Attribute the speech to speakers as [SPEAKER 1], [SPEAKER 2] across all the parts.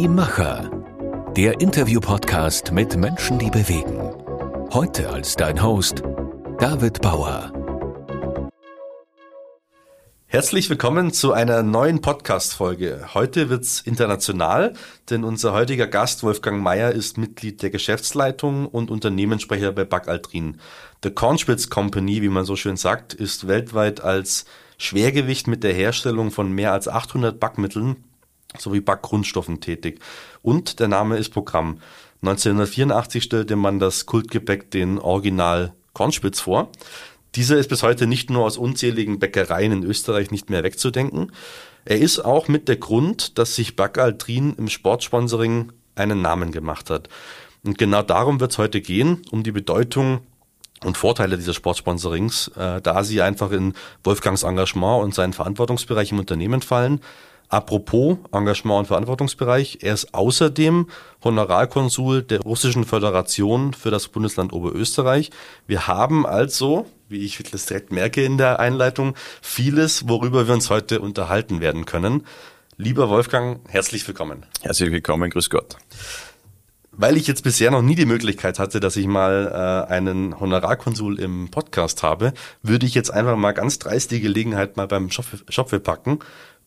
[SPEAKER 1] Die Macher. Der Interview-Podcast mit Menschen, die bewegen. Heute als dein Host David Bauer.
[SPEAKER 2] Herzlich willkommen zu einer neuen Podcast-Folge. Heute wird's international, denn unser heutiger Gast Wolfgang Mayer ist Mitglied der Geschäftsleitung und Unternehmenssprecher bei Backaltrin. The Cornspitz Company, wie man so schön sagt, ist weltweit als Schwergewicht mit der Herstellung von mehr als 800 Backmitteln sowie Backgrundstoffen tätig. Und der Name ist Programm. 1984 stellte man das Kultgebäck den Original Cornspitz vor. Dieser ist bis heute nicht nur aus unzähligen Bäckereien in Österreich nicht mehr wegzudenken. Er ist auch mit der Grund, dass sich Backaltrin im Sportsponsoring einen Namen gemacht hat. Und genau darum wird es heute gehen, um die Bedeutung und Vorteile dieses Sportsponsorings, äh, da sie einfach in Wolfgangs Engagement und seinen Verantwortungsbereich im Unternehmen fallen. Apropos Engagement und Verantwortungsbereich, er ist außerdem Honorarkonsul der Russischen Föderation für das Bundesland Oberösterreich. Wir haben also, wie ich das direkt merke in der Einleitung, vieles, worüber wir uns heute unterhalten werden können. Lieber Wolfgang, herzlich willkommen.
[SPEAKER 3] Herzlich willkommen, grüß Gott.
[SPEAKER 2] Weil ich jetzt bisher noch nie die Möglichkeit hatte, dass ich mal äh, einen Honorarkonsul im Podcast habe, würde ich jetzt einfach mal ganz dreist die Gelegenheit mal beim Schopfe packen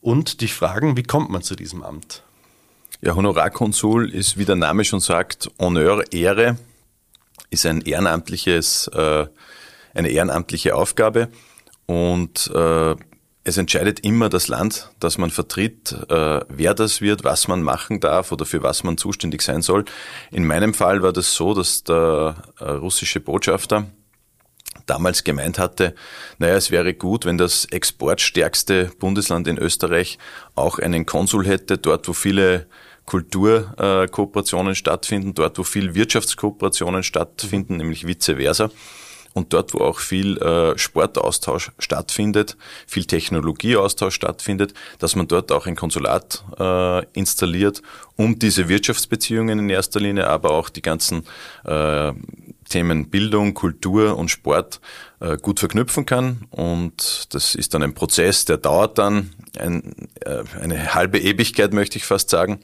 [SPEAKER 2] und dich fragen, wie kommt man zu diesem Amt?
[SPEAKER 3] Ja, Honorarkonsul ist, wie der Name schon sagt, Honneur, Ehre, ist ein ehrenamtliches, äh, eine ehrenamtliche Aufgabe und äh, es entscheidet immer das Land, das man vertritt, äh, wer das wird, was man machen darf oder für was man zuständig sein soll. In meinem Fall war das so, dass der äh, russische Botschafter damals gemeint hatte, naja, es wäre gut, wenn das exportstärkste Bundesland in Österreich auch einen Konsul hätte, dort wo viele Kulturkooperationen stattfinden, dort wo viel Wirtschaftskooperationen stattfinden, nämlich vice versa. Und dort, wo auch viel äh, Sportaustausch stattfindet, viel Technologieaustausch stattfindet, dass man dort auch ein Konsulat äh, installiert, um diese Wirtschaftsbeziehungen in erster Linie, aber auch die ganzen äh, Themen Bildung, Kultur und Sport äh, gut verknüpfen kann. Und das ist dann ein Prozess, der dauert dann ein, äh, eine halbe Ewigkeit, möchte ich fast sagen.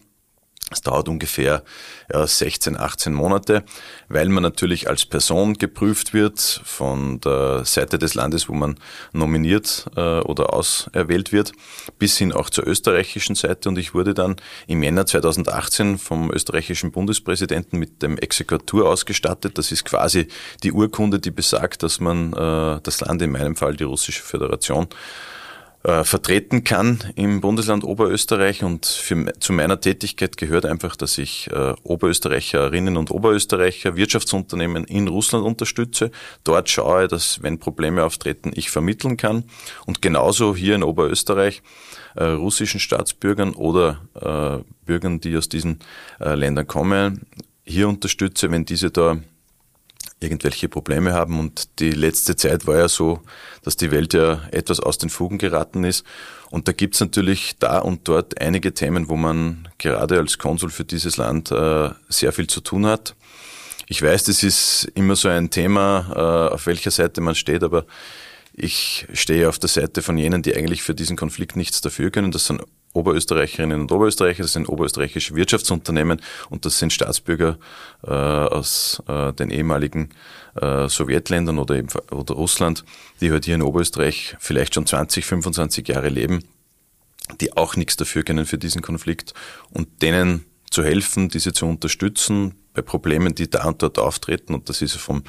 [SPEAKER 3] Es dauert ungefähr ja, 16, 18 Monate, weil man natürlich als Person geprüft wird von der Seite des Landes, wo man nominiert äh, oder auserwählt wird, bis hin auch zur österreichischen Seite. Und ich wurde dann im Jänner 2018 vom österreichischen Bundespräsidenten mit dem Exekutur ausgestattet. Das ist quasi die Urkunde, die besagt, dass man äh, das Land, in meinem Fall die Russische Föderation, äh, vertreten kann im Bundesland Oberösterreich und für, zu meiner Tätigkeit gehört einfach, dass ich äh, Oberösterreicherinnen und Oberösterreicher, Wirtschaftsunternehmen in Russland unterstütze. Dort schaue, dass wenn Probleme auftreten, ich vermitteln kann und genauso hier in Oberösterreich äh, russischen Staatsbürgern oder äh, Bürgern, die aus diesen äh, Ländern kommen, hier unterstütze, wenn diese da irgendwelche Probleme haben. Und die letzte Zeit war ja so, dass die Welt ja etwas aus den Fugen geraten ist. Und da gibt's natürlich da und dort einige Themen, wo man gerade als Konsul für dieses Land äh, sehr viel zu tun hat. Ich weiß, das ist immer so ein Thema, äh, auf welcher Seite man steht, aber ich stehe auf der Seite von jenen, die eigentlich für diesen Konflikt nichts dafür können. Das sind Oberösterreicherinnen und Oberösterreicher, das sind oberösterreichische Wirtschaftsunternehmen und das sind Staatsbürger äh, aus äh, den ehemaligen äh, Sowjetländern oder, eben, oder Russland, die halt hier in Oberösterreich vielleicht schon 20, 25 Jahre leben, die auch nichts dafür können für diesen Konflikt und denen zu helfen, diese zu unterstützen bei Problemen, die da und dort auftreten. Und das ist vom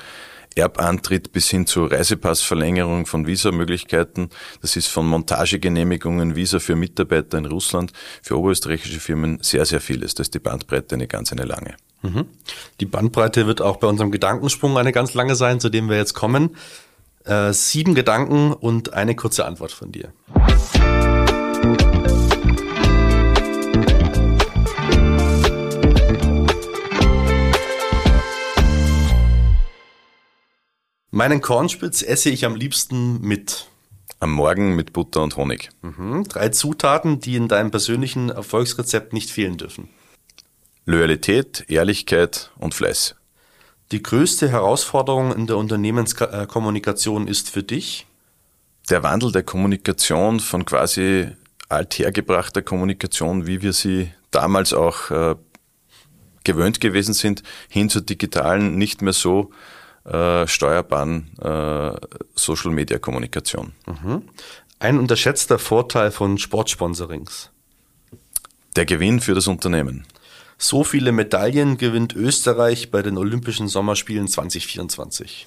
[SPEAKER 3] Erbantritt bis hin zur Reisepassverlängerung von Visamöglichkeiten. Das ist von Montagegenehmigungen, Visa für Mitarbeiter in Russland, für oberösterreichische Firmen sehr, sehr vieles. Da ist die Bandbreite eine ganz eine lange.
[SPEAKER 2] Mhm. Die Bandbreite wird auch bei unserem Gedankensprung eine ganz lange sein, zu dem wir jetzt kommen. Äh, sieben Gedanken und eine kurze Antwort von dir. Meinen Kornspitz esse ich am liebsten mit.
[SPEAKER 3] Am Morgen mit Butter und Honig.
[SPEAKER 2] Mhm. Drei Zutaten, die in deinem persönlichen Erfolgsrezept nicht fehlen dürfen.
[SPEAKER 3] Loyalität, Ehrlichkeit und Fleiß.
[SPEAKER 2] Die größte Herausforderung in der Unternehmenskommunikation ist für dich?
[SPEAKER 3] Der Wandel der Kommunikation von quasi althergebrachter Kommunikation, wie wir sie damals auch äh, gewöhnt gewesen sind, hin zur digitalen, nicht mehr so äh, steuerbaren äh, Social-Media-Kommunikation.
[SPEAKER 2] Mhm. Ein unterschätzter Vorteil von Sportsponsorings.
[SPEAKER 3] Der Gewinn für das Unternehmen.
[SPEAKER 2] So viele Medaillen gewinnt Österreich bei den Olympischen Sommerspielen 2024.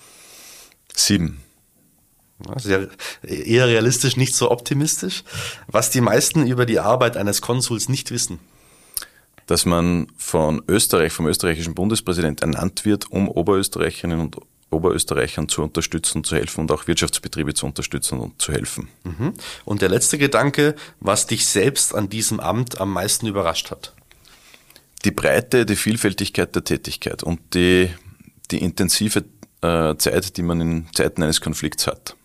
[SPEAKER 3] Sieben.
[SPEAKER 2] Sehr, eher realistisch, nicht so optimistisch. Was die meisten über die Arbeit eines Konsuls nicht wissen.
[SPEAKER 3] Dass man von Österreich, vom österreichischen Bundespräsident ernannt wird, um Oberösterreicherinnen und Oberösterreichern zu unterstützen, zu helfen und auch Wirtschaftsbetriebe zu unterstützen und zu helfen.
[SPEAKER 2] Mhm. Und der letzte Gedanke, was dich selbst an diesem Amt am meisten überrascht hat?
[SPEAKER 3] Die Breite, die Vielfältigkeit der Tätigkeit und die, die intensive äh, Zeit, die man in Zeiten eines Konflikts hat.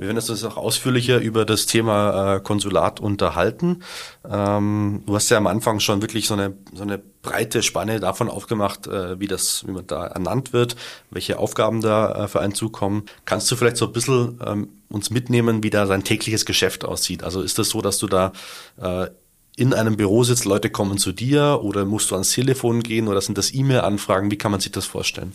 [SPEAKER 2] Wir werden uns auch ausführlicher über das Thema äh, Konsulat unterhalten. Ähm, du hast ja am Anfang schon wirklich so eine, so eine breite Spanne davon aufgemacht, äh, wie das, wie man da ernannt wird, welche Aufgaben da äh, für einen zukommen. Kannst du vielleicht so ein bisschen ähm, uns mitnehmen, wie da dein tägliches Geschäft aussieht? Also ist das so, dass du da äh, in einem Büro sitzt, Leute kommen zu dir oder musst du ans Telefon gehen oder sind das E-Mail-Anfragen? Wie kann man sich das vorstellen?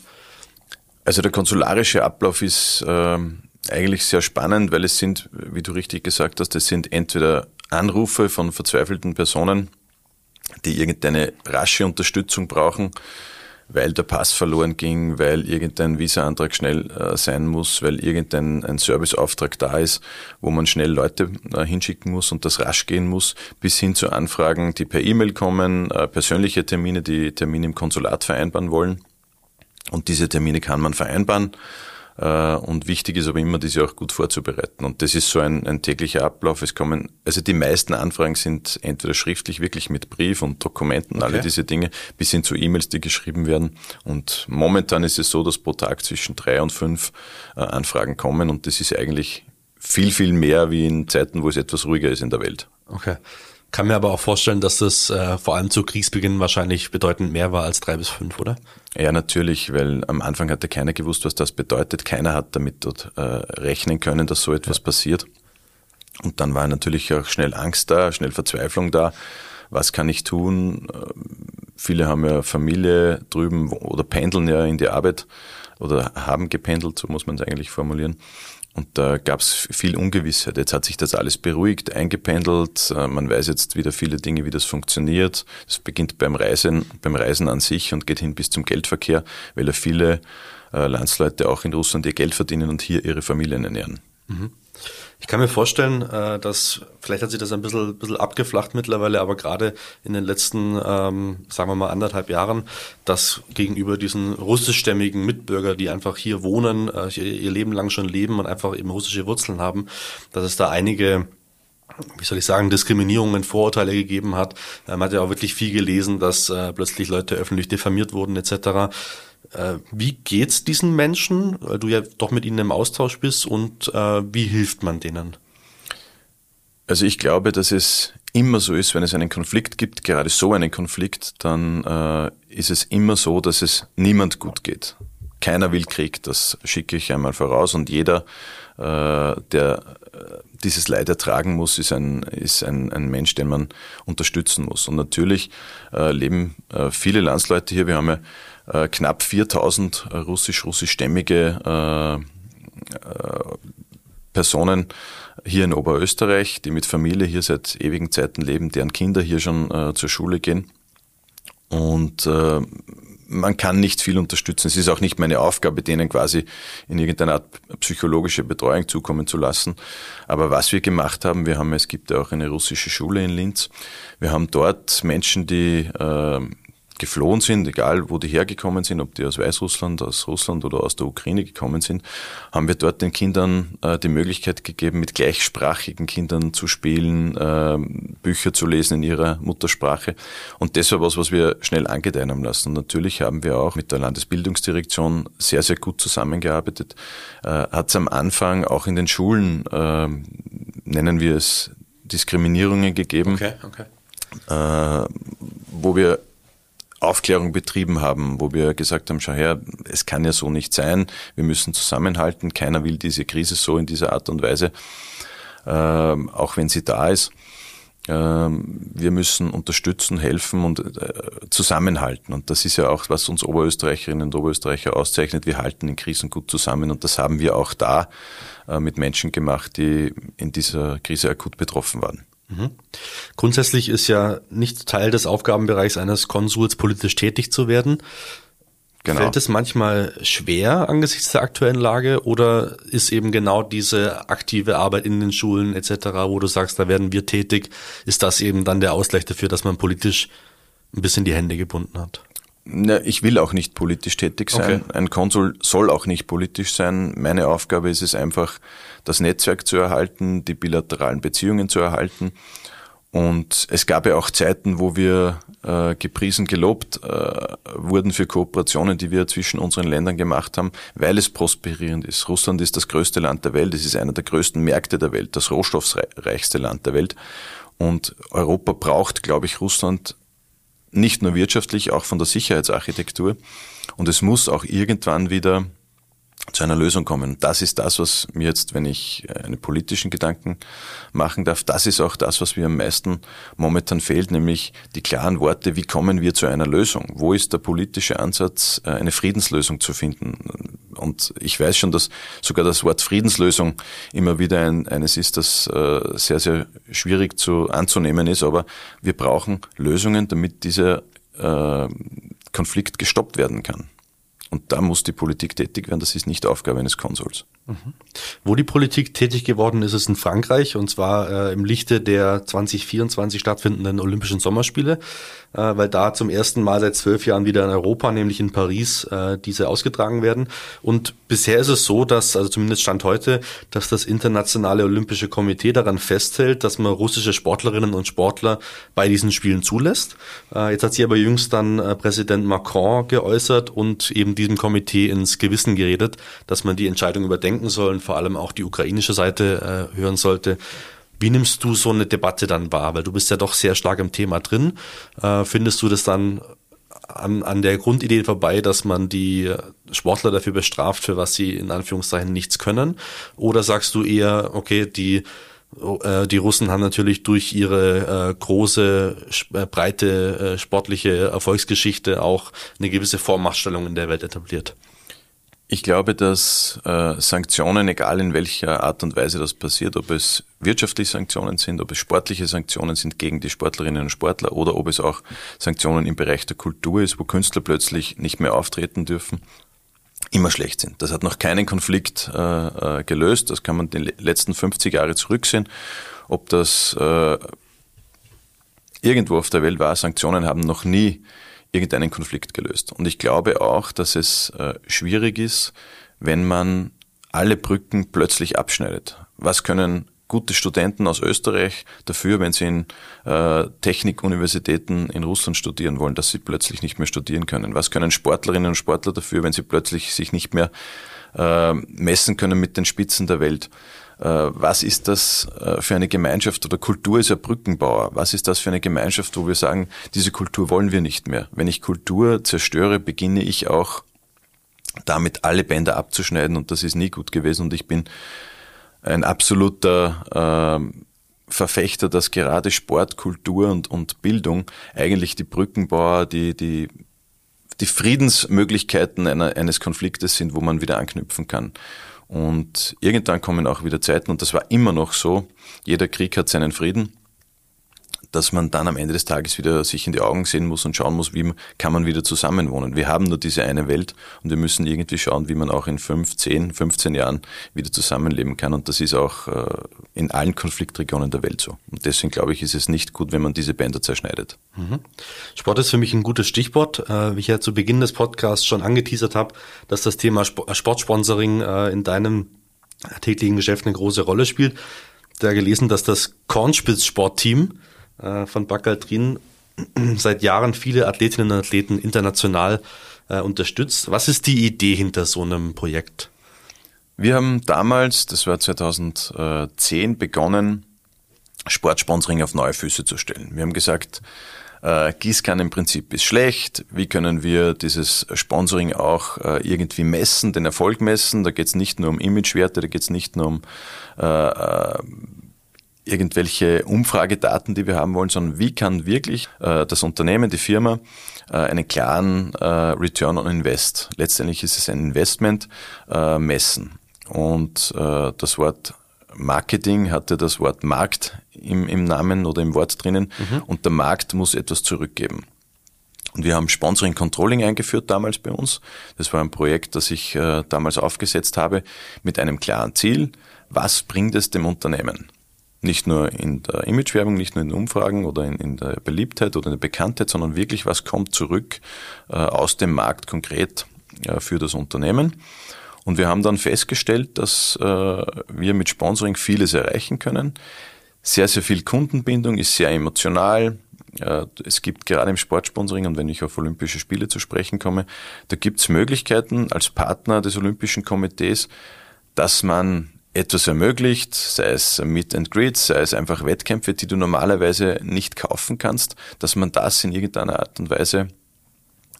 [SPEAKER 3] Also der konsularische Ablauf ist ähm, eigentlich sehr spannend, weil es sind, wie du richtig gesagt hast, es sind entweder Anrufe von verzweifelten Personen, die irgendeine rasche Unterstützung brauchen, weil der Pass verloren ging, weil irgendein Visa-Antrag schnell äh, sein muss, weil irgendein ein Serviceauftrag da ist, wo man schnell Leute äh, hinschicken muss und das rasch gehen muss, bis hin zu Anfragen, die per E-Mail kommen, äh, persönliche Termine, die Termine im Konsulat vereinbaren wollen. Und diese Termine kann man vereinbaren und wichtig ist aber immer, diese auch gut vorzubereiten. Und das ist so ein, ein täglicher Ablauf. Es kommen, also die meisten Anfragen sind entweder schriftlich, wirklich mit Brief und Dokumenten, okay. alle diese Dinge, bis hin zu E-Mails, die geschrieben werden. Und momentan ist es so, dass pro Tag zwischen drei und fünf äh, Anfragen kommen. Und das ist eigentlich viel, viel mehr wie in Zeiten, wo es etwas ruhiger ist in der Welt.
[SPEAKER 2] Okay. Kann mir aber auch vorstellen, dass das äh, vor allem zu Kriegsbeginn wahrscheinlich bedeutend mehr war als drei bis fünf, oder?
[SPEAKER 3] Ja, natürlich, weil am Anfang hatte keiner gewusst, was das bedeutet. Keiner hat damit dort äh, rechnen können, dass so etwas ja. passiert. Und dann war natürlich auch schnell Angst da, schnell Verzweiflung da. Was kann ich tun? Äh, viele haben ja Familie drüben oder pendeln ja in die Arbeit oder haben gependelt, so muss man es eigentlich formulieren. Und da gab es viel Ungewissheit. Jetzt hat sich das alles beruhigt, eingependelt. Äh, man weiß jetzt wieder viele Dinge, wie das funktioniert. Es beginnt beim Reisen, beim Reisen an sich und geht hin bis zum Geldverkehr, weil ja viele äh, Landsleute auch in Russland ihr Geld verdienen und hier ihre Familien ernähren. Mhm.
[SPEAKER 2] Ich kann mir vorstellen, äh, dass vielleicht hat sich das ein bisschen, bisschen abgeflacht mittlerweile, aber gerade in den letzten, ähm, sagen wir mal, anderthalb Jahren, dass gegenüber diesen russischstämmigen Mitbürger, die einfach hier wohnen, äh, ihr Leben lang schon leben und einfach eben russische Wurzeln haben, dass es da einige wie soll ich sagen, Diskriminierungen, Vorurteile gegeben hat. Man hat ja auch wirklich viel gelesen, dass äh, plötzlich Leute öffentlich diffamiert wurden etc. Äh, wie geht's diesen Menschen, weil du ja doch mit ihnen im Austausch bist und äh, wie hilft man denen?
[SPEAKER 3] Also ich glaube, dass es immer so ist, wenn es einen Konflikt gibt, gerade so einen Konflikt, dann äh, ist es immer so, dass es niemand gut geht. Keiner will Krieg, das schicke ich einmal voraus und jeder, äh, der äh, dieses Leid ertragen muss, ist ein, ist ein, ein Mensch, den man unterstützen muss. Und natürlich äh, leben äh, viele Landsleute hier. Wir haben ja äh, knapp 4000 äh, russisch-russischstämmige äh, äh, Personen hier in Oberösterreich, die mit Familie hier seit ewigen Zeiten leben, deren Kinder hier schon zur Schule gehen. Und man kann nicht viel unterstützen. Es ist auch nicht meine Aufgabe, denen quasi in irgendeiner Art psychologische Betreuung zukommen zu lassen. Aber was wir gemacht haben, wir haben, es gibt ja auch eine russische Schule in Linz. Wir haben dort Menschen, die äh, geflohen sind, egal wo die hergekommen sind, ob die aus Weißrussland, aus Russland oder aus der Ukraine gekommen sind, haben wir dort den Kindern äh, die Möglichkeit gegeben, mit gleichsprachigen Kindern zu spielen, äh, Bücher zu lesen in ihrer Muttersprache. Und das war was, was wir schnell angedeihen haben lassen. Und natürlich haben wir auch mit der Landesbildungsdirektion sehr, sehr gut zusammengearbeitet. Äh, Hat es am Anfang auch in den Schulen, äh, nennen wir es, Diskriminierungen gegeben. Okay, okay. Äh, wo wir Aufklärung betrieben haben, wo wir gesagt haben, schau her, es kann ja so nicht sein, wir müssen zusammenhalten, keiner will diese Krise so in dieser Art und Weise, ähm, auch wenn sie da ist. Ähm, wir müssen unterstützen, helfen und äh, zusammenhalten. Und das ist ja auch, was uns Oberösterreicherinnen und Oberösterreicher auszeichnet. Wir halten in Krisen gut zusammen und das haben wir auch da äh, mit Menschen gemacht, die in dieser Krise akut betroffen waren.
[SPEAKER 2] Mhm. Grundsätzlich ist ja nicht Teil des Aufgabenbereichs eines Konsuls, politisch tätig zu werden. Genau. Fällt es manchmal schwer angesichts der aktuellen Lage oder ist eben genau diese aktive Arbeit in den Schulen etc., wo du sagst, da werden wir tätig, ist das eben dann der Ausgleich dafür, dass man politisch ein bisschen die Hände gebunden hat?
[SPEAKER 3] Na, ich will auch nicht politisch tätig sein. Okay. Ein Konsul soll auch nicht politisch sein. Meine Aufgabe ist es einfach, das Netzwerk zu erhalten, die bilateralen Beziehungen zu erhalten und es gab ja auch Zeiten, wo wir äh, gepriesen, gelobt äh, wurden für Kooperationen, die wir zwischen unseren Ländern gemacht haben, weil es prosperierend ist. Russland ist das größte Land der Welt, es ist einer der größten Märkte der Welt, das rohstoffreichste Land der Welt. Und Europa braucht, glaube ich, Russland nicht nur wirtschaftlich, auch von der Sicherheitsarchitektur. Und es muss auch irgendwann wieder zu einer Lösung kommen. Das ist das, was mir jetzt, wenn ich äh, einen politischen Gedanken machen darf, das ist auch das, was mir am meisten momentan fehlt, nämlich die klaren Worte, wie kommen wir zu einer Lösung? Wo ist der politische Ansatz, äh, eine Friedenslösung zu finden? Und ich weiß schon, dass sogar das Wort Friedenslösung immer wieder ein, eines ist, das äh, sehr, sehr schwierig zu anzunehmen ist, aber wir brauchen Lösungen, damit dieser Konflikt gestoppt werden kann. Und da muss die Politik tätig werden. Das ist nicht Aufgabe eines Konsuls.
[SPEAKER 2] Wo die Politik tätig geworden ist, ist in Frankreich und zwar äh, im Lichte der 2024 stattfindenden Olympischen Sommerspiele, äh, weil da zum ersten Mal seit zwölf Jahren wieder in Europa, nämlich in Paris, äh, diese ausgetragen werden. Und bisher ist es so, dass, also zumindest Stand heute, dass das Internationale Olympische Komitee daran festhält, dass man russische Sportlerinnen und Sportler bei diesen Spielen zulässt. Äh, jetzt hat sich aber jüngst dann äh, Präsident Macron geäußert und eben diesem Komitee ins Gewissen geredet, dass man die Entscheidung überdenkt denken sollen, vor allem auch die ukrainische Seite äh, hören sollte. Wie nimmst du so eine Debatte dann wahr? Weil du bist ja doch sehr stark im Thema drin. Äh, findest du das dann an, an der Grundidee vorbei, dass man die Sportler dafür bestraft, für was sie in Anführungszeichen nichts können? Oder sagst du eher, okay, die äh, die Russen haben natürlich durch ihre äh, große, äh, breite äh, sportliche Erfolgsgeschichte auch eine gewisse Vormachtstellung in der Welt etabliert.
[SPEAKER 3] Ich glaube, dass äh, Sanktionen, egal in welcher Art und Weise das passiert, ob es wirtschaftliche Sanktionen sind, ob es sportliche Sanktionen sind gegen die Sportlerinnen und Sportler oder ob es auch Sanktionen im Bereich der Kultur ist, wo Künstler plötzlich nicht mehr auftreten dürfen, immer schlecht sind. Das hat noch keinen Konflikt äh, äh gelöst. Das kann man die letzten 50 Jahre zurücksehen. Ob das äh, irgendwo auf der Welt war, Sanktionen haben noch nie irgendeinen Konflikt gelöst. Und ich glaube auch, dass es äh, schwierig ist, wenn man alle Brücken plötzlich abschneidet. Was können gute Studenten aus Österreich dafür, wenn sie in äh, Technikuniversitäten in Russland studieren wollen, dass sie plötzlich nicht mehr studieren können? Was können Sportlerinnen und Sportler dafür, wenn sie plötzlich sich nicht mehr äh, messen können mit den Spitzen der Welt? Äh, was ist das äh, für eine Gemeinschaft oder Kultur ist ja Brückenbauer. Was ist das für eine Gemeinschaft, wo wir sagen, diese Kultur wollen wir nicht mehr. Wenn ich Kultur zerstöre, beginne ich auch damit alle Bänder abzuschneiden und das ist nie gut gewesen und ich bin ein absoluter äh, Verfechter, dass gerade Sport, Kultur und, und Bildung eigentlich die Brückenbauer, die, die, die Friedensmöglichkeiten einer, eines Konfliktes sind, wo man wieder anknüpfen kann. Und irgendwann kommen auch wieder Zeiten, und das war immer noch so, jeder Krieg hat seinen Frieden dass man dann am Ende des Tages wieder sich in die Augen sehen muss und schauen muss, wie kann man wieder zusammenwohnen. Wir haben nur diese eine Welt und wir müssen irgendwie schauen, wie man auch in fünf, zehn, 15 Jahren wieder zusammenleben kann. Und das ist auch äh, in allen Konfliktregionen der Welt so. Und deswegen glaube ich, ist es nicht gut, wenn man diese Bänder zerschneidet.
[SPEAKER 2] Mhm. Sport ist für mich ein gutes Stichwort. Äh, wie ich ja zu Beginn des Podcasts schon angeteasert habe, dass das Thema Sportsponsoring äh, in deinem täglichen Geschäft eine große Rolle spielt. Da gelesen, dass das Kornspitz-Sportteam äh, von Bakaltrin seit Jahren viele Athletinnen und Athleten international äh, unterstützt. Was ist die Idee hinter so einem Projekt?
[SPEAKER 3] Wir haben damals, das war 2010, begonnen, Sportsponsoring auf neue Füße zu stellen. Wir haben gesagt, äh, Gießkannenprinzip ist schlecht, wie können wir dieses Sponsoring auch äh, irgendwie messen, den Erfolg messen. Da geht es nicht nur um Imagewerte, da geht es nicht nur um äh, äh, irgendwelche Umfragedaten, die wir haben wollen, sondern wie kann wirklich äh, das Unternehmen, die Firma äh, einen klaren äh, Return on Invest, letztendlich ist es ein Investment, äh, messen. Und äh, das Wort Marketing hatte das Wort Markt im, im Namen oder im Wort drinnen mhm. und der Markt muss etwas zurückgeben. Und wir haben Sponsoring Controlling eingeführt damals bei uns. Das war ein Projekt, das ich äh, damals aufgesetzt habe mit einem klaren Ziel. Was bringt es dem Unternehmen? Nicht nur in der Imagewerbung, nicht nur in den Umfragen oder in, in, der Beliebtheit oder in der Bekanntheit, sondern wirklich, was kommt zurück äh, aus dem Markt konkret äh, für das Unternehmen. Und wir haben dann festgestellt, dass äh, wir mit Sponsoring vieles erreichen können. Sehr, sehr viel Kundenbindung ist sehr emotional. Äh, es gibt gerade im Sportsponsoring und wenn ich auf Olympische Spiele zu sprechen komme, da gibt es Möglichkeiten als Partner des Olympischen Komitees, dass man etwas ermöglicht, sei es Meet and Greet, sei es einfach Wettkämpfe, die du normalerweise nicht kaufen kannst, dass man das in irgendeiner Art und Weise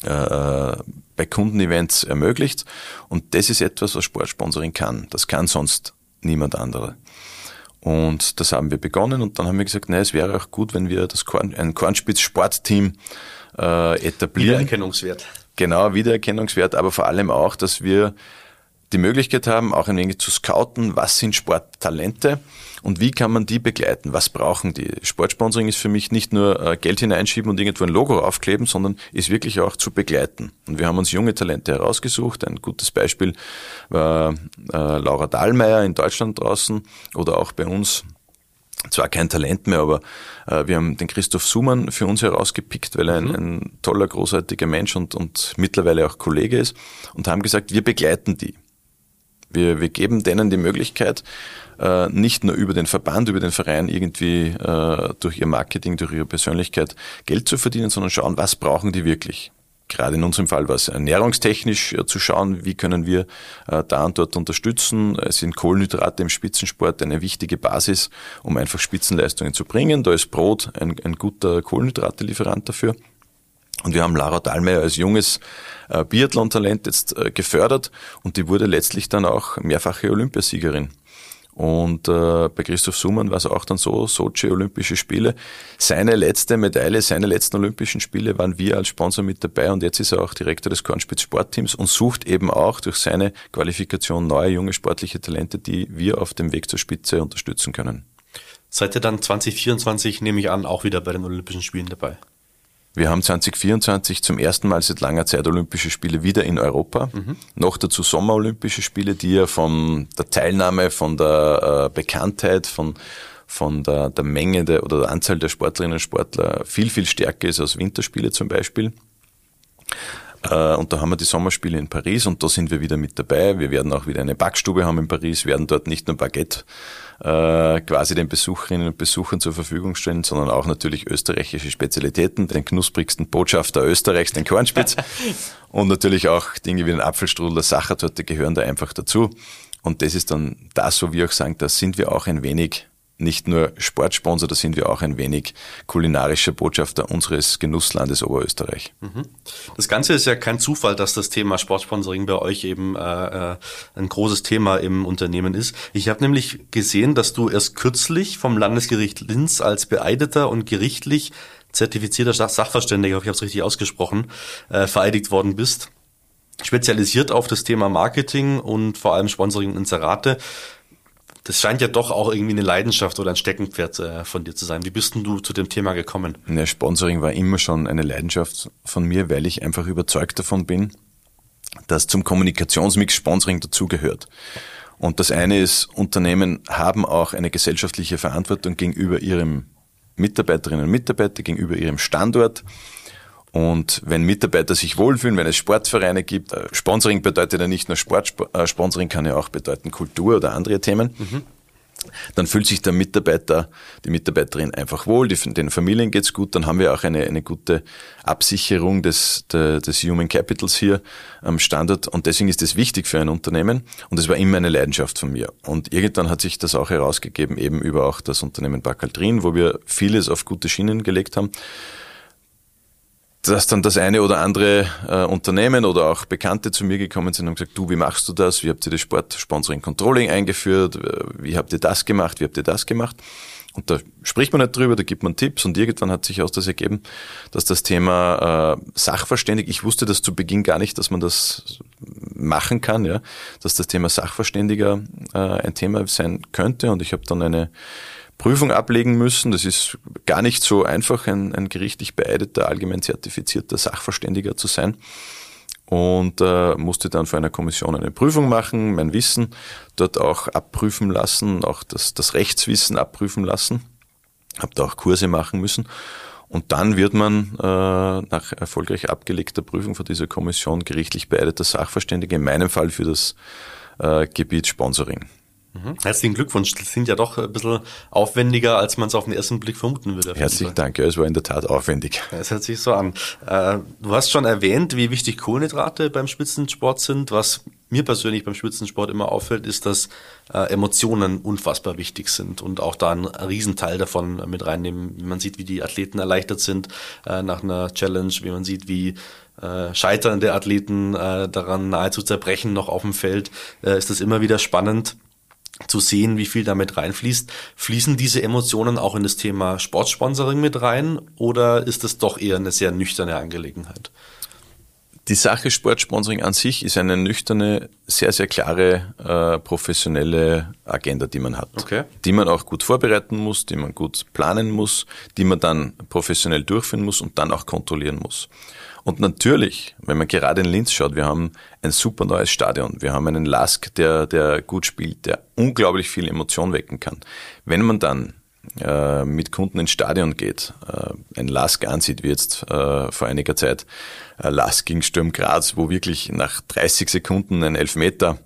[SPEAKER 3] äh, bei Kundenevents ermöglicht. Und das ist etwas, was Sportsponsoring kann. Das kann sonst niemand anderer. Und das haben wir begonnen und dann haben wir gesagt, nein, es wäre auch gut, wenn wir das Korn, ein Kornspitz-Sportteam äh, etablieren.
[SPEAKER 2] Wiedererkennungswert.
[SPEAKER 3] Genau, Wiedererkennungswert, aber vor allem auch, dass wir die Möglichkeit haben, auch ein wenig zu scouten, was sind Sporttalente und wie kann man die begleiten, was brauchen die. Sportsponsoring ist für mich nicht nur äh, Geld hineinschieben und irgendwo ein Logo aufkleben, sondern ist wirklich auch zu begleiten. Und wir haben uns junge Talente herausgesucht. Ein gutes Beispiel war äh, Laura Dahlmeier in Deutschland draußen oder auch bei uns zwar kein Talent mehr, aber äh, wir haben den Christoph Sumann für uns herausgepickt, weil er ein, mhm. ein toller, großartiger Mensch und, und mittlerweile auch Kollege ist und haben gesagt, wir begleiten die. Wir, wir geben denen die Möglichkeit, äh, nicht nur über den Verband, über den Verein irgendwie äh, durch ihr Marketing, durch ihre Persönlichkeit Geld zu verdienen, sondern schauen, was brauchen die wirklich. Gerade in unserem Fall was ernährungstechnisch äh, zu schauen, wie können wir äh, da und dort unterstützen. Es sind Kohlenhydrate im Spitzensport eine wichtige Basis, um einfach Spitzenleistungen zu bringen. Da ist Brot ein, ein guter Kohlenhydratelieferant dafür. Und wir haben Lara Dahlmeier als junges äh, Biathlon-Talent jetzt äh, gefördert und die wurde letztlich dann auch mehrfache Olympiasiegerin. Und äh, bei Christoph Sumann war es auch dann so, Sochi Olympische Spiele. Seine letzte Medaille, seine letzten Olympischen Spiele waren wir als Sponsor mit dabei und jetzt ist er auch Direktor des Kornspitz Sportteams und sucht eben auch durch seine Qualifikation neue junge sportliche Talente, die wir auf dem Weg zur Spitze unterstützen können.
[SPEAKER 2] Seid ihr dann 2024, nehme ich an, auch wieder bei den Olympischen Spielen dabei?
[SPEAKER 3] Wir haben 2024 zum ersten Mal seit langer Zeit Olympische Spiele wieder in Europa. Mhm. Noch dazu Sommerolympische Spiele, die ja von der Teilnahme, von der äh, Bekanntheit, von, von der, der Menge der, oder der Anzahl der Sportlerinnen und Sportler viel, viel stärker ist als Winterspiele zum Beispiel. Äh, und da haben wir die Sommerspiele in Paris und da sind wir wieder mit dabei. Wir werden auch wieder eine Backstube haben in Paris, werden dort nicht nur Baguette äh, quasi den Besucherinnen und Besuchern zur Verfügung stellen, sondern auch natürlich österreichische Spezialitäten, den knusprigsten Botschafter Österreichs, den Kornspitz und natürlich auch Dinge wie den Apfelstrudel, der Sachertorte gehören da einfach dazu. Und das ist dann das, wo wir auch sagen, da sind wir auch ein wenig nicht nur Sportsponsor, da sind wir auch ein wenig kulinarischer Botschafter unseres Genusslandes Oberösterreich. Mhm.
[SPEAKER 2] Das Ganze ist ja kein Zufall, dass das Thema Sportsponsoring bei euch eben äh, äh ein großes Thema im Unternehmen ist. Ich habe nämlich gesehen, dass du erst kürzlich vom Landesgericht Linz als beeideter und gerichtlich zertifizierter Sachverständiger, ich habe es richtig ausgesprochen, äh, vereidigt worden bist spezialisiert auf das Thema Marketing und vor allem Sponsoring und Inserate das scheint ja doch auch irgendwie eine Leidenschaft oder ein Steckenpferd äh, von dir zu sein. Wie bist denn du zu dem Thema gekommen?
[SPEAKER 3] Ja, Sponsoring war immer schon eine Leidenschaft von mir, weil ich einfach überzeugt davon bin, dass zum Kommunikationsmix Sponsoring dazugehört. Und das eine ist, Unternehmen haben auch eine gesellschaftliche Verantwortung gegenüber ihrem Mitarbeiterinnen und Mitarbeiter, gegenüber ihrem Standort. Und wenn Mitarbeiter sich wohlfühlen, wenn es Sportvereine gibt, äh, Sponsoring bedeutet ja nicht nur Sport, äh, Sponsoring kann ja auch bedeuten Kultur oder andere Themen. Mhm. Dann fühlt sich der Mitarbeiter, die Mitarbeiterin einfach wohl, die, den Familien geht's gut, dann haben wir auch eine, eine gute Absicherung des, des Human Capitals hier am Standort und deswegen ist das wichtig für ein Unternehmen und es war immer eine Leidenschaft von mir. Und irgendwann hat sich das auch herausgegeben, eben über auch das Unternehmen Bacaltrin, wo wir vieles auf gute Schienen gelegt haben dass dann das eine oder andere äh, Unternehmen oder auch Bekannte zu mir gekommen sind und gesagt, du, wie machst du das? Wie habt ihr das Sportsponsoring Controlling eingeführt? Wie habt ihr das gemacht? Wie habt ihr das gemacht? Und da spricht man nicht drüber, da gibt man Tipps und irgendwann hat sich aus das ergeben, dass das Thema äh, Sachverständig, ich wusste das zu Beginn gar nicht, dass man das machen kann, ja, dass das Thema Sachverständiger äh, ein Thema sein könnte und ich habe dann eine Prüfung ablegen müssen. Das ist gar nicht so einfach, ein, ein gerichtlich beeideter, allgemein zertifizierter Sachverständiger zu sein und äh, musste dann vor einer Kommission eine Prüfung machen, mein Wissen dort auch abprüfen lassen, auch das, das Rechtswissen abprüfen lassen, habe da auch Kurse machen müssen und dann wird man äh, nach erfolgreich abgelegter Prüfung von dieser Kommission gerichtlich beeideter Sachverständiger, in meinem Fall für das äh, Gebiet Sponsoring.
[SPEAKER 2] Mhm. Herzlichen Glückwunsch. Das sind ja doch ein bisschen aufwendiger, als man es auf den ersten Blick vermuten würde.
[SPEAKER 3] Herzlichen Dank. Ja, es war in der Tat aufwendig.
[SPEAKER 2] Es hört sich so an. Äh, du hast schon erwähnt, wie wichtig Kohlenhydrate beim Spitzensport sind. Was mir persönlich beim Spitzensport immer auffällt, ist, dass äh, Emotionen unfassbar wichtig sind und auch da einen Riesenteil davon mit reinnehmen. Wie man sieht, wie die Athleten erleichtert sind äh, nach einer Challenge, wie man sieht, wie Scheitern der Athleten daran nahezu zerbrechen noch auf dem Feld, ist das immer wieder spannend zu sehen, wie viel damit reinfließt. Fließen diese Emotionen auch in das Thema Sportsponsoring mit rein oder ist das doch eher eine sehr nüchterne Angelegenheit?
[SPEAKER 3] Die Sache Sportsponsoring an sich ist eine nüchterne, sehr, sehr klare, äh, professionelle Agenda, die man hat. Okay. Die man auch gut vorbereiten muss, die man gut planen muss, die man dann professionell durchführen muss und dann auch kontrollieren muss. Und natürlich, wenn man gerade in Linz schaut, wir haben ein super neues Stadion. Wir haben einen Lask, der, der gut spielt, der unglaublich viel Emotion wecken kann. Wenn man dann äh, mit Kunden ins Stadion geht, äh, ein Lask ansieht, wie jetzt äh, vor einiger Zeit äh, Lask gegen Sturm Graz, wo wirklich nach 30 Sekunden ein Elfmeter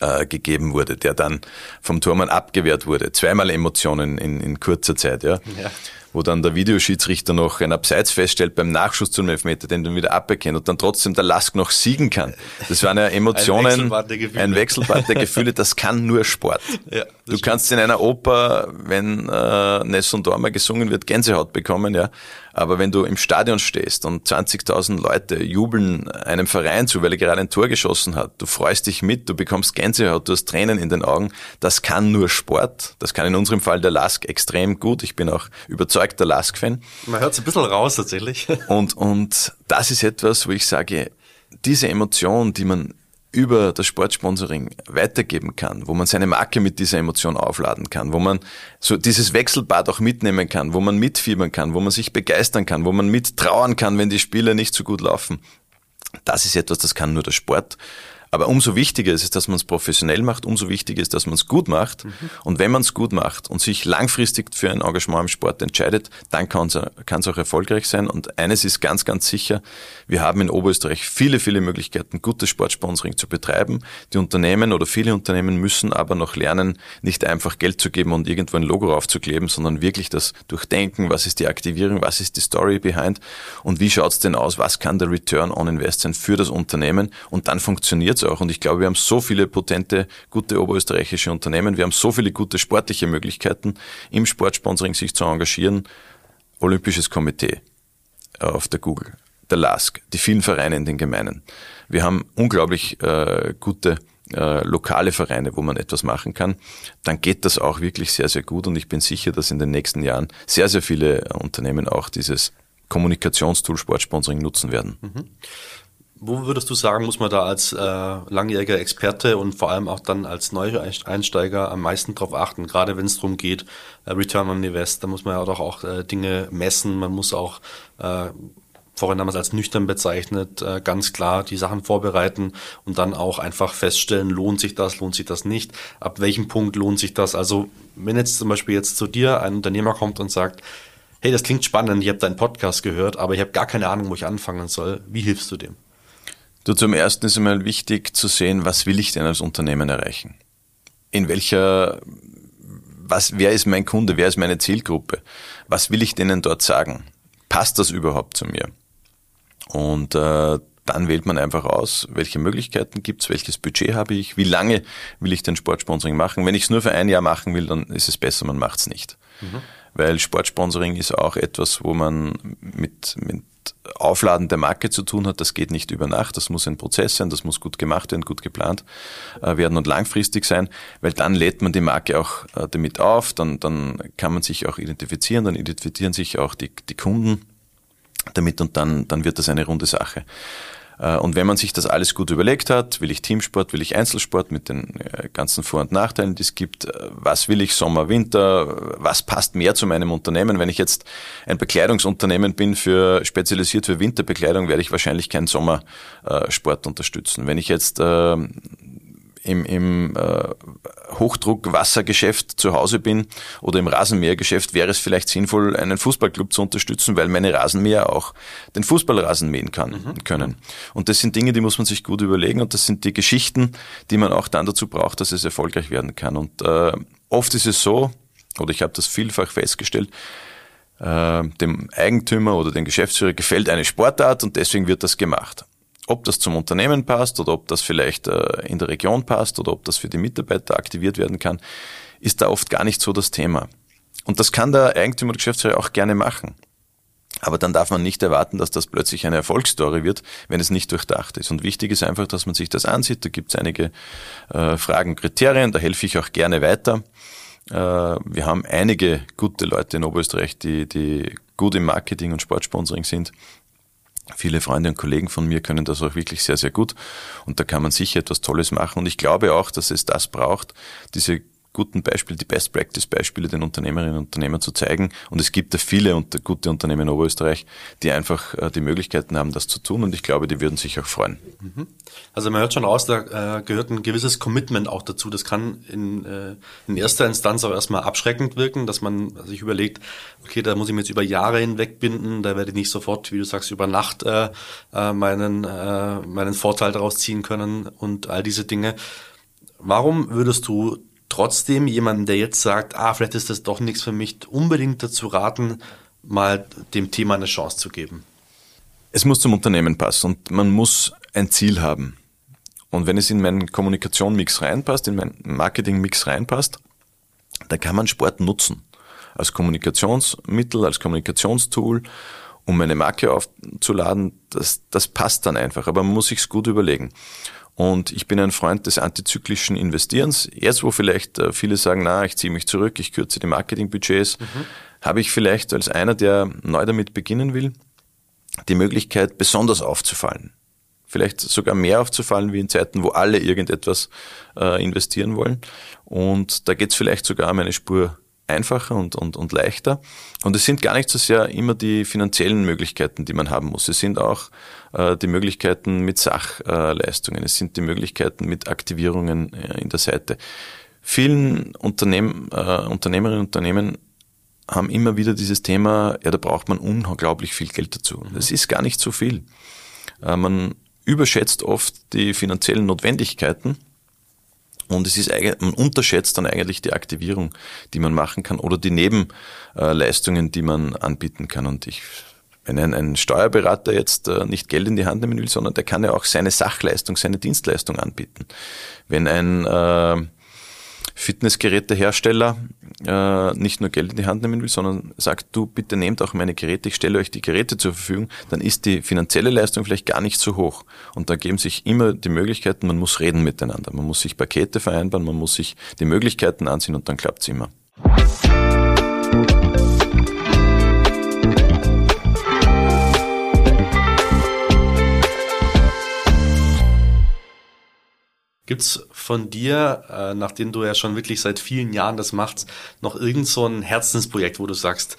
[SPEAKER 3] äh, gegeben wurde, der dann vom Tormann abgewehrt wurde. Zweimal Emotionen in, in kurzer Zeit, ja. ja wo dann der Videoschiedsrichter noch ein Abseits feststellt beim Nachschuss zum Elfmeter, den dann wieder aberkennt und dann trotzdem der Lask noch siegen kann. Das waren ja Emotionen, ein Wechselbad der Gefühle, ein Wechselbad der Gefühle das kann nur Sport. Ja, du stimmt. kannst in einer Oper, wenn äh, Ness und Dormer gesungen wird, Gänsehaut bekommen, ja. Aber wenn du im Stadion stehst und 20.000 Leute jubeln einem Verein zu, weil er gerade ein Tor geschossen hat, du freust dich mit, du bekommst Gänsehaut, du hast Tränen in den Augen, das kann nur Sport. Das kann in unserem Fall der Lask extrem gut. Ich bin auch überzeugter Lask-Fan.
[SPEAKER 2] Man hört es ein bisschen raus tatsächlich.
[SPEAKER 3] Und, und das ist etwas, wo ich sage, diese Emotion, die man über das Sportsponsoring weitergeben kann, wo man seine Marke mit dieser Emotion aufladen kann, wo man so dieses Wechselbad auch mitnehmen kann, wo man mitfiebern kann, wo man sich begeistern kann, wo man mittrauern kann, wenn die Spiele nicht so gut laufen. Das ist etwas, das kann nur der Sport. Aber umso wichtiger ist es, dass man es professionell macht, umso wichtiger ist, dass man es gut macht. Mhm. Und wenn man es gut macht und sich langfristig für ein Engagement im Sport entscheidet, dann kann es auch erfolgreich sein. Und eines ist ganz, ganz sicher, wir haben in Oberösterreich viele, viele Möglichkeiten, gutes Sportsponsoring zu betreiben. Die Unternehmen oder viele Unternehmen müssen aber noch lernen, nicht einfach Geld zu geben und irgendwo ein Logo raufzukleben, sondern wirklich das durchdenken, was ist die Aktivierung, was ist die Story behind und wie schaut es denn aus, was kann der Return on Invest sein für das Unternehmen und dann funktioniert auch. Und ich glaube, wir haben so viele potente, gute oberösterreichische Unternehmen. Wir haben so viele gute sportliche Möglichkeiten, im Sportsponsoring sich zu engagieren. Olympisches Komitee auf der Google, der LASK, die vielen Vereine in den Gemeinen. Wir haben unglaublich äh, gute äh, lokale Vereine, wo man etwas machen kann, dann geht das auch wirklich sehr, sehr gut und ich bin sicher, dass in den nächsten Jahren sehr, sehr viele Unternehmen auch dieses Kommunikationstool Sportsponsoring nutzen werden. Mhm.
[SPEAKER 2] Wo würdest du sagen, muss man da als äh, langjähriger Experte und vor allem auch dann als Neueinsteiger am meisten drauf achten, gerade wenn es darum geht, äh, Return on Invest, da muss man ja doch auch äh, Dinge messen, man muss auch, äh, vorhin es als nüchtern bezeichnet, äh, ganz klar die Sachen vorbereiten und dann auch einfach feststellen, lohnt sich das, lohnt sich das nicht, ab welchem Punkt lohnt sich das. Also wenn jetzt zum Beispiel jetzt zu dir ein Unternehmer kommt und sagt, hey, das klingt spannend, ich habe deinen Podcast gehört, aber ich habe gar keine Ahnung, wo ich anfangen soll, wie hilfst du dem?
[SPEAKER 3] Du, zum ersten ist einmal wichtig zu sehen, was will ich denn als Unternehmen erreichen? In welcher, was, wer ist mein Kunde? Wer ist meine Zielgruppe? Was will ich denen dort sagen? Passt das überhaupt zu mir? Und äh, dann wählt man einfach aus, welche Möglichkeiten gibt's, welches Budget habe ich, wie lange will ich den Sportsponsoring machen. Wenn ich es nur für ein Jahr machen will, dann ist es besser, man macht's nicht. Mhm. Weil Sportsponsoring ist auch etwas, wo man mit, mit Aufladen der Marke zu tun hat. Das geht nicht über Nacht. Das muss ein Prozess sein. Das muss gut gemacht werden, gut geplant äh, werden und langfristig sein, weil dann lädt man die Marke auch äh, damit auf. Dann, dann kann man sich auch identifizieren. Dann identifizieren sich auch die, die Kunden damit und dann, dann wird das eine runde Sache. Äh, und wenn man sich das alles gut überlegt hat, will ich Teamsport, will ich Einzelsport mit den äh, ganzen Vor- und Nachteilen, die es gibt, äh, was will ich Sommer, Winter, was passt mehr zu meinem Unternehmen? Wenn ich jetzt ein Bekleidungsunternehmen bin für spezialisiert für Winterbekleidung, werde ich wahrscheinlich keinen Sommersport unterstützen. Wenn ich jetzt ähm, im, im äh, Hochdruckwassergeschäft zu Hause bin oder im Rasenmähergeschäft, wäre es vielleicht sinnvoll, einen Fußballclub zu unterstützen, weil meine Rasenmäher auch den Fußballrasen mähen kann, mhm. können. Und das sind Dinge, die muss man sich gut überlegen und das sind die Geschichten, die man auch dann dazu braucht, dass es erfolgreich werden kann. Und äh, oft ist es so, oder ich habe das vielfach festgestellt, äh, dem Eigentümer oder dem Geschäftsführer gefällt eine Sportart und deswegen wird das gemacht ob das zum Unternehmen passt oder ob das vielleicht äh, in der Region passt oder ob das für die Mitarbeiter aktiviert werden kann, ist da oft gar nicht so das Thema. Und das kann der Eigentümer oder Geschäftsführer auch gerne machen. Aber dann darf man nicht erwarten, dass das plötzlich eine Erfolgsstory wird, wenn es nicht durchdacht ist. Und wichtig ist einfach, dass man sich das ansieht. Da gibt es einige äh, Fragen, Kriterien, da helfe ich auch gerne weiter. Äh, wir haben einige gute Leute in Oberösterreich, die, die gut im Marketing und Sportsponsoring sind. Viele Freunde und Kollegen von mir können das auch wirklich sehr, sehr gut. Und da kann man sicher etwas Tolles machen. Und ich glaube auch, dass es das braucht, diese guten Beispiele, die Best Practice Beispiele den Unternehmerinnen und Unternehmern zu zeigen. Und es gibt ja viele gute Unternehmen in Oberösterreich, die einfach äh, die Möglichkeiten haben, das zu tun. Und ich glaube, die würden sich auch freuen.
[SPEAKER 2] Mhm. Also man hört schon raus, da äh, gehört ein gewisses Commitment auch dazu. Das kann in, äh, in erster Instanz auch erstmal abschreckend wirken, dass man sich überlegt, okay, da muss ich mir jetzt über Jahre hinweg binden, da werde ich nicht sofort, wie du sagst, über Nacht äh, meinen, äh, meinen Vorteil daraus ziehen können und all diese Dinge. Warum würdest du trotzdem jemanden, der jetzt sagt, ah, vielleicht ist das doch nichts für mich, unbedingt dazu raten, mal dem Thema eine Chance zu geben?
[SPEAKER 3] Es muss zum Unternehmen passen und man muss ein Ziel haben. Und wenn es in meinen Kommunikation-Mix reinpasst, in meinen Marketing-Mix reinpasst, dann kann man Sport nutzen. Als Kommunikationsmittel, als Kommunikationstool, um meine Marke aufzuladen, das, das passt dann einfach. Aber man muss sich's gut überlegen. Und ich bin ein Freund des antizyklischen Investierens. Jetzt, wo vielleicht äh, viele sagen, na, ich ziehe mich zurück, ich kürze die Marketingbudgets, mhm. habe ich vielleicht als einer, der neu damit beginnen will, die Möglichkeit, besonders aufzufallen. Vielleicht sogar mehr aufzufallen wie in Zeiten, wo alle irgendetwas äh, investieren wollen. Und da geht es vielleicht sogar um eine Spur einfacher und, und, und leichter. Und es sind gar nicht so sehr immer die finanziellen Möglichkeiten, die man haben muss. Es sind auch äh, die Möglichkeiten mit Sachleistungen. es sind die Möglichkeiten mit Aktivierungen äh, in der Seite. Vielen Unternehmen, äh, Unternehmerinnen und Unternehmen haben immer wieder dieses Thema, ja, da braucht man unglaublich viel Geld dazu. Mhm. Das ist gar nicht so viel. Äh, man überschätzt oft die finanziellen Notwendigkeiten und es ist man unterschätzt dann eigentlich die Aktivierung, die man machen kann oder die Nebenleistungen, die man anbieten kann. Und ich, wenn ein, ein Steuerberater jetzt äh, nicht Geld in die Hand nehmen will, sondern der kann ja auch seine Sachleistung, seine Dienstleistung anbieten. Wenn ein äh, Fitnessgerätehersteller äh, nicht nur Geld in die Hand nehmen will, sondern sagt, du bitte nehmt auch meine Geräte, ich stelle euch die Geräte zur Verfügung, dann ist die finanzielle Leistung vielleicht gar nicht so hoch. Und da geben sich immer die Möglichkeiten, man muss reden miteinander, man muss sich Pakete vereinbaren, man muss sich die Möglichkeiten ansehen und dann klappt's immer.
[SPEAKER 2] Gibt's von dir, äh, nachdem du ja schon wirklich seit vielen Jahren das machst, noch irgend so ein Herzensprojekt, wo du sagst,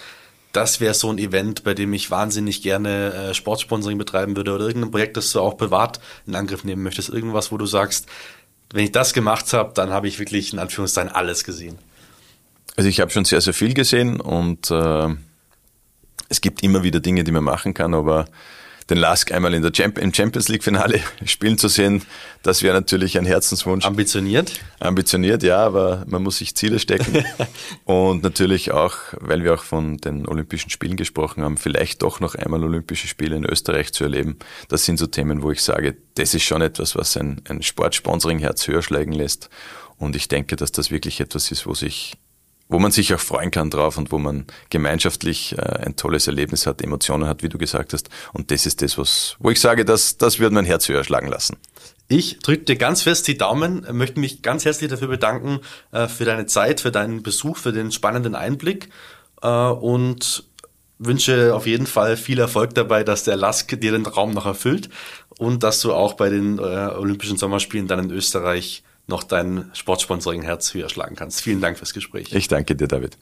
[SPEAKER 2] das wäre so ein Event, bei dem ich wahnsinnig gerne äh, Sportsponsoring betreiben würde oder irgendein Projekt, das du auch privat in Angriff nehmen möchtest, irgendwas, wo du sagst, wenn ich das gemacht habe, dann habe ich wirklich in Anführungszeichen alles gesehen.
[SPEAKER 3] Also ich habe schon sehr, sehr viel gesehen und äh, es gibt immer wieder Dinge, die man machen kann, aber den Lask einmal in der Champ im Champions League Finale spielen zu sehen, das wäre natürlich ein Herzenswunsch.
[SPEAKER 2] Ambitioniert?
[SPEAKER 3] Ambitioniert, ja, aber man muss sich Ziele stecken. und natürlich auch, weil wir auch von den Olympischen Spielen gesprochen haben, vielleicht doch noch einmal Olympische Spiele in Österreich zu erleben. Das sind so Themen, wo ich sage, das ist schon etwas, was ein, ein Sportsponsoring-Herz höher schlagen lässt. Und ich denke, dass das wirklich etwas ist, wo sich wo man sich auch freuen kann drauf und wo man gemeinschaftlich äh, ein tolles Erlebnis hat, Emotionen hat, wie du gesagt hast. Und das ist das, was, wo ich sage, das, das wird mein Herz höher schlagen lassen.
[SPEAKER 2] Ich drücke dir ganz fest die Daumen, möchte mich ganz herzlich dafür bedanken, äh, für deine Zeit, für deinen Besuch, für den spannenden Einblick äh, und wünsche auf jeden Fall viel Erfolg dabei, dass der Lask dir den Traum noch erfüllt und dass du auch bei den Olympischen Sommerspielen dann in Österreich noch dein Sportsponsoring-Herz höher schlagen kannst. Vielen Dank fürs Gespräch.
[SPEAKER 3] Ich danke dir, David.